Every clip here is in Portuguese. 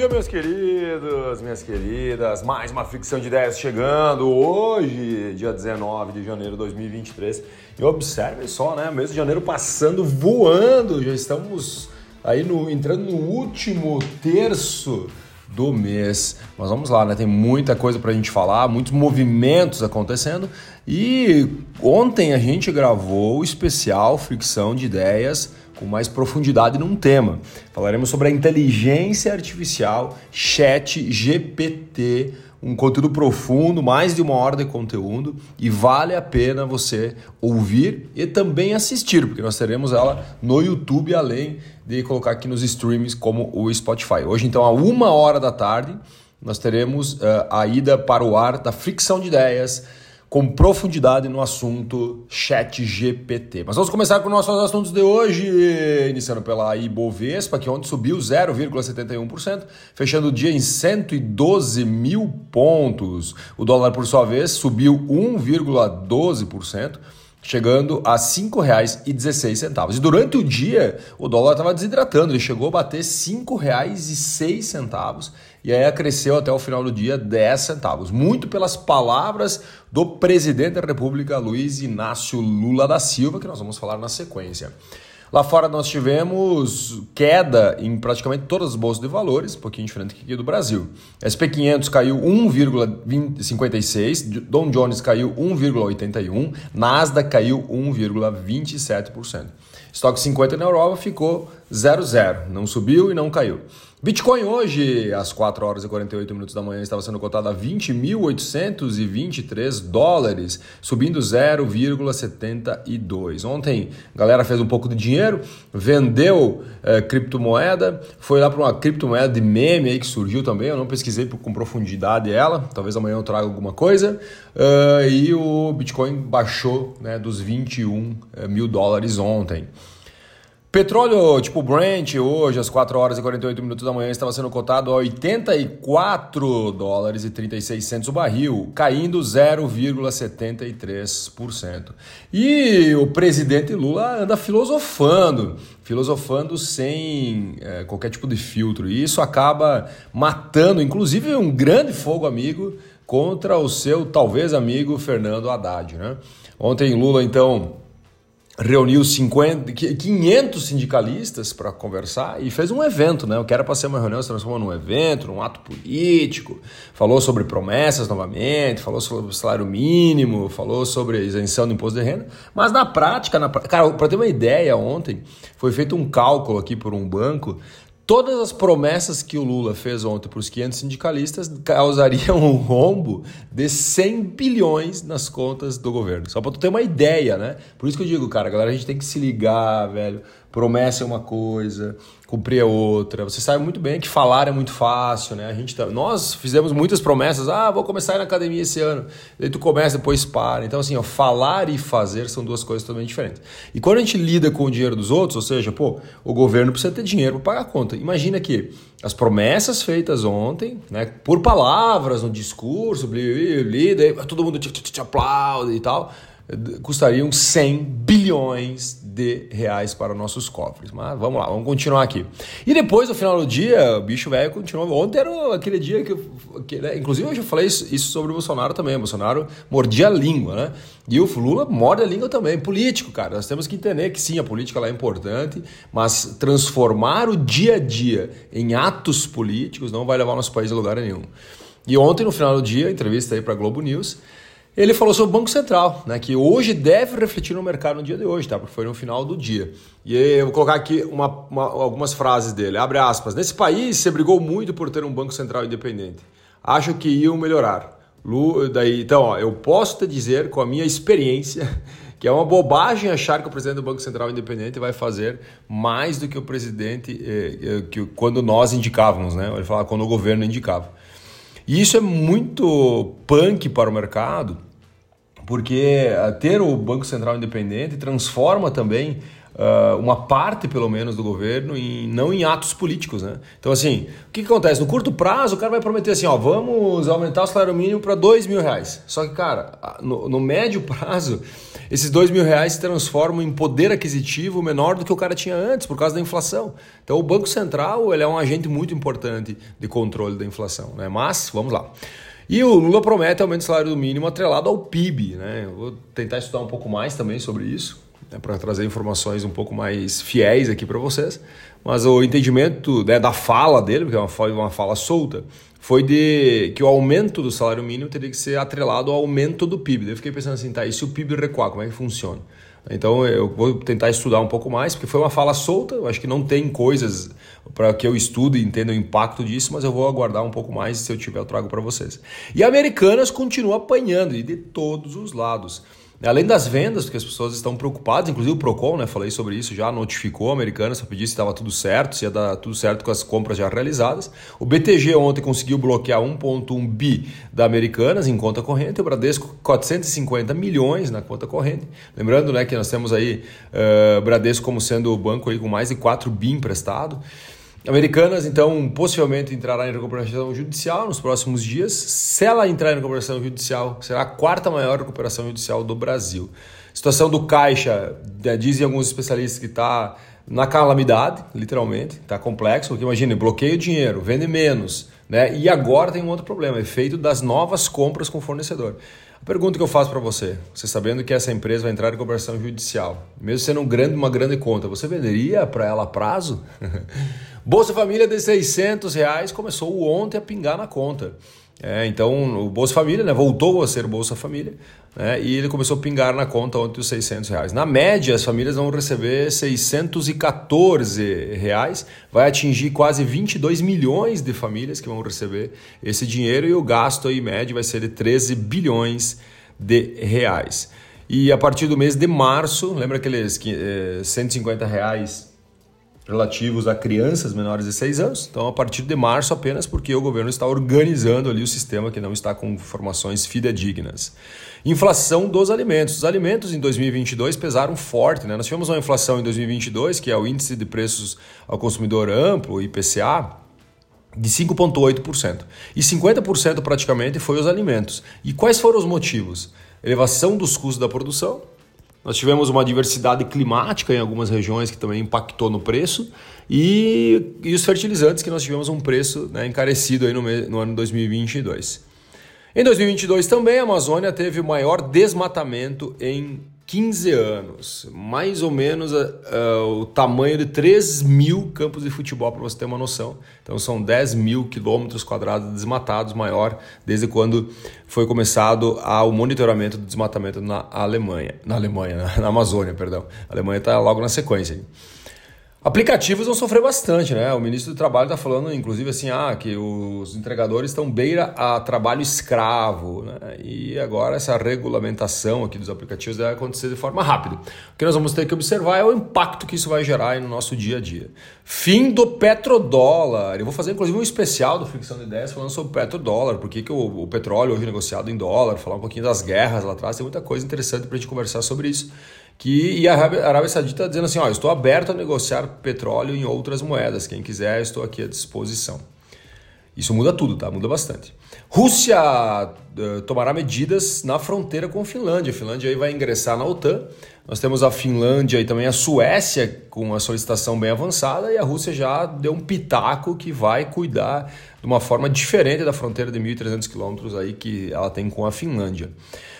dia, meus queridos, minhas queridas. Mais uma fricção de ideias chegando hoje, dia 19 de janeiro de 2023. E observe só, né? Mês de janeiro passando voando. Já estamos aí no, entrando no último terço do mês. Mas vamos lá, né? Tem muita coisa para a gente falar, muitos movimentos acontecendo. E ontem a gente gravou o especial Fricção de Ideias com mais profundidade num tema. Falaremos sobre a inteligência artificial, chat GPT, um conteúdo profundo, mais de uma hora de conteúdo e vale a pena você ouvir e também assistir, porque nós teremos ela no YouTube, além de colocar aqui nos streams como o Spotify. Hoje, então, a uma hora da tarde, nós teremos uh, a ida para o ar da fricção de ideias com profundidade no assunto Chat GPT. Mas vamos começar com nossos assuntos de hoje, iniciando pela Ibovespa, que ontem subiu 0,71%, fechando o dia em 112 mil pontos. O dólar, por sua vez, subiu 1,12% chegando a R$ 5,16. E durante o dia, o dólar estava desidratando, ele chegou a bater R$ 5,06 e aí cresceu até o final do dia 10 centavos. Muito pelas palavras do presidente da República, Luiz Inácio Lula da Silva, que nós vamos falar na sequência. Lá fora nós tivemos queda em praticamente todas as bolsas de valores, um pouquinho diferente aqui do Brasil. SP500 caiu 1,56, Dow Jones caiu 1,81, Nasdaq caiu 1,27%. Estoque 50 na Europa ficou 0,0, não subiu e não caiu. Bitcoin hoje, às 4 horas e 48 minutos da manhã, estava sendo cotado a 20.823 dólares, subindo 0,72. Ontem, a galera fez um pouco de dinheiro, vendeu é, criptomoeda, foi lá para uma criptomoeda de meme aí que surgiu também. Eu não pesquisei com profundidade ela, talvez amanhã eu traga alguma coisa. Uh, e o Bitcoin baixou né, dos 21 eh, mil dólares ontem. Petróleo tipo Brent hoje às 4 horas e 48 minutos da manhã estava sendo cotado a 84 dólares e 36 centos o barril, caindo 0,73%. E o presidente Lula anda filosofando, filosofando sem é, qualquer tipo de filtro. E isso acaba matando, inclusive, um grande fogo amigo contra o seu talvez amigo Fernando Haddad. Né? Ontem Lula então reuniu 50, 500 sindicalistas para conversar e fez um evento, né? O que era para ser uma reunião se transformou num evento, num ato político. Falou sobre promessas novamente, falou sobre salário mínimo, falou sobre isenção do imposto de renda. Mas na prática, na, cara, para ter uma ideia, ontem foi feito um cálculo aqui por um banco Todas as promessas que o Lula fez ontem para os 500 sindicalistas causariam um rombo de 100 bilhões nas contas do governo. Só para tu ter uma ideia, né? Por isso que eu digo, cara, galera, a gente tem que se ligar, velho. Promessa é uma coisa, cumprir é outra. Você sabe muito bem que falar é muito fácil, né? A gente tá... Nós fizemos muitas promessas. Ah, vou começar na academia esse ano. Daí tu começa, depois para. Então, assim, ó, falar e fazer são duas coisas totalmente diferentes. E quando a gente lida com o dinheiro dos outros, ou seja, pô, o governo precisa ter dinheiro para pagar a conta. Imagina que as promessas feitas ontem, né, por palavras no discurso, daí todo mundo te, te, te aplaude e tal custariam 100 bilhões de reais para nossos cofres. Mas vamos lá, vamos continuar aqui. E depois, no final do dia, o bicho velho continuou. Ontem era aquele dia que, que né? inclusive eu já falei isso, sobre o Bolsonaro também. O Bolsonaro mordia a língua, né? E o Lula morde a língua também. Político, cara. Nós temos que entender que sim, a política é importante, mas transformar o dia a dia em atos políticos não vai levar o nosso país a lugar nenhum. E ontem, no final do dia, entrevista aí para Globo News, ele falou sobre o Banco Central, né, que hoje deve refletir no mercado no dia de hoje, tá? porque foi no final do dia. E eu vou colocar aqui uma, uma, algumas frases dele. Abre aspas. Nesse país, você brigou muito por ter um Banco Central independente. Acho que iam melhorar. Lu, daí, então, ó, eu posso te dizer, com a minha experiência, que é uma bobagem achar que o presidente do Banco Central independente vai fazer mais do que o presidente, eh, eh, que quando nós indicávamos, né? Ele fala quando o governo indicava. E isso é muito punk para o mercado, porque ter o Banco Central independente transforma também uh, uma parte, pelo menos, do governo, em, não em atos políticos. Né? Então, assim, o que, que, acontece? No curto prazo, o cara vai prometer assim: ó, vamos aumentar o salário mínimo para dois mil reais. Só que, cara, no, no médio prazo, esses dois mil reais se transformam em poder aquisitivo menor do que o cara tinha antes, por causa da inflação. Então, o Banco Central ele é um agente muito importante de controle da inflação. Né? Mas, vamos lá. E o Lula promete aumento do salário mínimo atrelado ao PIB. Né? Eu vou tentar estudar um pouco mais também sobre isso né, para trazer informações um pouco mais fiéis aqui para vocês. Mas o entendimento né, da fala dele, porque é uma, uma fala solta, foi de que o aumento do salário mínimo teria que ser atrelado ao aumento do PIB. Daí eu fiquei pensando assim, tá, e se o PIB recuar, como é que funciona? Então eu vou tentar estudar um pouco mais, porque foi uma fala solta, eu acho que não tem coisas para que eu estude e entenda o impacto disso, mas eu vou aguardar um pouco mais, se eu tiver eu trago para vocês. E Americanas continua apanhando, e de todos os lados. Além das vendas, porque as pessoas estão preocupadas, inclusive o Procon, né, falei sobre isso, já notificou a Americana para pedir se estava tudo certo, se ia dar tudo certo com as compras já realizadas. O BTG ontem conseguiu bloquear 1,1 bi da Americanas em conta corrente, o Bradesco 450 milhões na conta corrente. Lembrando né, que nós temos aí uh, Bradesco como sendo o banco aí com mais de 4 bi emprestado. Americanas, então, possivelmente entrará em recuperação judicial nos próximos dias. Se ela entrar em recuperação judicial, será a quarta maior recuperação judicial do Brasil. Situação do Caixa, né, dizem alguns especialistas que está na calamidade, literalmente, está complexo, porque imagine, bloqueia o dinheiro, vende menos, né? E agora tem um outro problema, efeito das novas compras com o fornecedor. A pergunta que eu faço para você, você sabendo que essa empresa vai entrar em recuperação judicial, mesmo sendo um grande, uma grande conta, você venderia para ela a prazo? Bolsa Família de 600 reais começou ontem a pingar na conta. É, então, o Bolsa Família né, voltou a ser Bolsa Família né, e ele começou a pingar na conta ontem os 600 reais. Na média, as famílias vão receber 614 reais, vai atingir quase 22 milhões de famílias que vão receber esse dinheiro e o gasto aí médio vai ser de 13 bilhões de reais. E a partir do mês de março, lembra aqueles 150 eh, reais relativos a crianças menores de 6 anos. Então, a partir de março apenas porque o governo está organizando ali o sistema que não está com informações fidedignas. Inflação dos alimentos. Os alimentos em 2022 pesaram forte. Né? Nós tivemos uma inflação em 2022, que é o Índice de Preços ao Consumidor Amplo, IPCA, de 5,8%. E 50% praticamente foi os alimentos. E quais foram os motivos? Elevação dos custos da produção, nós tivemos uma diversidade climática em algumas regiões que também impactou no preço e, e os fertilizantes que nós tivemos um preço né, encarecido aí no, no ano 2022. Em 2022 também a Amazônia teve o maior desmatamento em 15 anos, mais ou menos uh, o tamanho de 3 mil campos de futebol, para você ter uma noção. Então são 10 mil quilômetros quadrados desmatados, maior desde quando foi começado o monitoramento do desmatamento na Alemanha, na Alemanha, na Amazônia, perdão. A Alemanha está logo na sequência. Aplicativos vão sofrer bastante, né? O ministro do Trabalho está falando, inclusive, assim, ah, que os entregadores estão beira a trabalho escravo, né? E agora essa regulamentação aqui dos aplicativos vai acontecer de forma rápida. O que nós vamos ter que observar é o impacto que isso vai gerar no nosso dia a dia. Fim do petrodólar. Eu vou fazer, inclusive, um especial do Ficção de Ideias falando sobre o petrodólar, por que o, o petróleo hoje é negociado em dólar, falar um pouquinho das guerras lá atrás, tem muita coisa interessante para a gente conversar sobre isso que e a Arábia, Saudita está dizendo assim, ó, estou aberto a negociar petróleo em outras moedas, quem quiser estou aqui à disposição. Isso muda tudo, tá? Muda bastante. Rússia uh, tomará medidas na fronteira com a Finlândia. A Finlândia aí vai ingressar na OTAN. Nós temos a Finlândia e também a Suécia com a solicitação bem avançada e a Rússia já deu um pitaco que vai cuidar de uma forma diferente da fronteira de 1.300 quilômetros aí que ela tem com a Finlândia.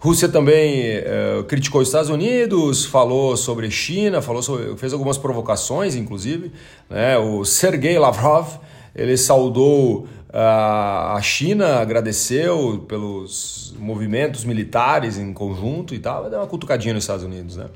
Rússia também uh, criticou os Estados Unidos, falou sobre China, falou sobre, fez algumas provocações, inclusive. Né? O Sergei Lavrov ele saudou a China, agradeceu pelos movimentos militares em conjunto e tal, deu uma cutucadinha nos Estados Unidos. Né?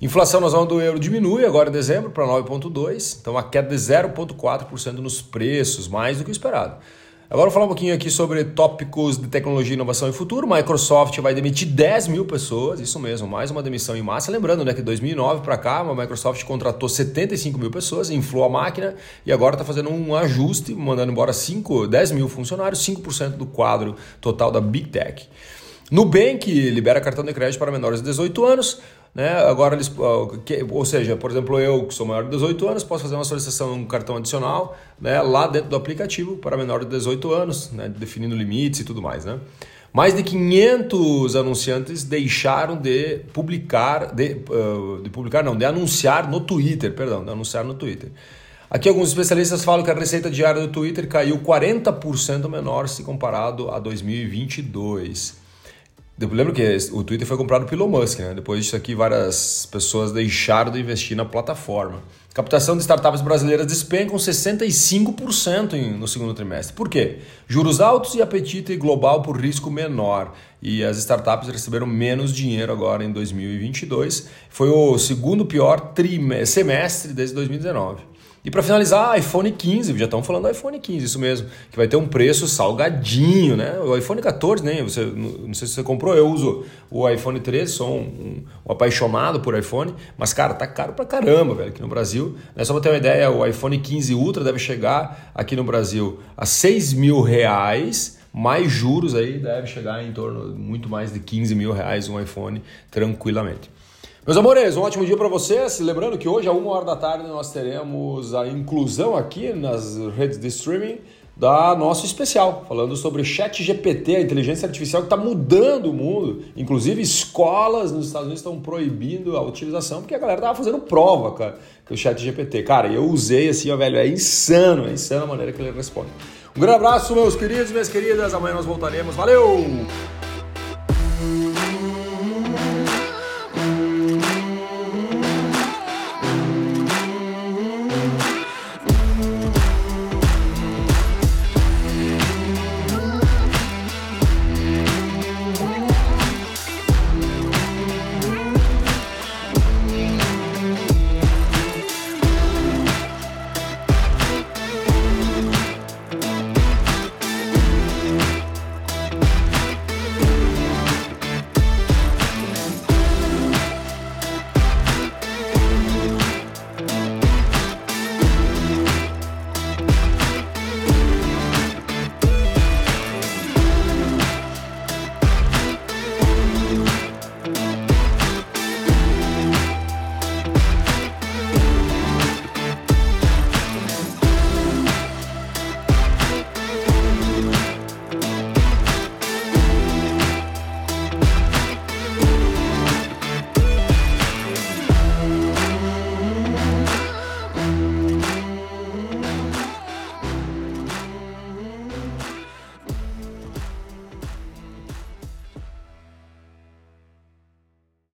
Inflação na zona do euro diminui agora em dezembro para 9,2%, então a queda de 0,4% nos preços, mais do que o esperado. Agora vou falar um pouquinho aqui sobre tópicos de tecnologia, inovação e futuro. Microsoft vai demitir 10 mil pessoas, isso mesmo, mais uma demissão em massa. Lembrando né, que 2009 para cá, a Microsoft contratou 75 mil pessoas, inflou a máquina e agora está fazendo um ajuste, mandando embora 5, 10 mil funcionários, 5% do quadro total da Big Tech. Nubank libera cartão de crédito para menores de 18 anos. Né? Agora eles, ou seja, por exemplo, eu que sou maior de 18 anos, posso fazer uma solicitação um cartão adicional, né, lá dentro do aplicativo para menor de 18 anos, né, definindo limites e tudo mais, né? Mais de 500 anunciantes deixaram de publicar, de, uh, de publicar não, de anunciar no Twitter, perdão, de anunciar no Twitter. Aqui alguns especialistas falam que a receita diária do Twitter caiu 40% menor se comparado a 2022. Lembra que o Twitter foi comprado pelo Musk, né? Depois disso aqui, várias pessoas deixaram de investir na plataforma. Captação de startups brasileiras despencam 65% no segundo trimestre. Por quê? Juros altos e apetite global por risco menor. E as startups receberam menos dinheiro agora em 2022. Foi o segundo pior semestre desde 2019. E para finalizar, iPhone 15, já estamos falando do iPhone 15, isso mesmo, que vai ter um preço salgadinho, né? O iPhone 14, né? Você, não sei se você comprou, eu uso o iPhone 13, sou um, um, apaixonado por iPhone, mas cara, tá caro pra caramba, velho, aqui no Brasil. Né? Só para ter uma ideia, o iPhone 15 Ultra deve chegar aqui no Brasil a 6 mil reais, mais juros aí deve chegar em torno muito mais de 15 mil reais um iPhone tranquilamente. Meus amores, um ótimo dia para vocês. Lembrando que hoje, a uma hora da tarde, nós teremos a inclusão aqui nas redes de streaming da nosso especial, falando sobre Chat GPT, a inteligência artificial que está mudando o mundo. Inclusive, escolas nos Estados Unidos estão proibindo a utilização, porque a galera estava fazendo prova, com o Chat GPT. Cara, eu usei assim, ó, velho, é insano, é insano a maneira que ele responde. Um grande abraço, meus queridos minhas queridas. Amanhã nós voltaremos. Valeu!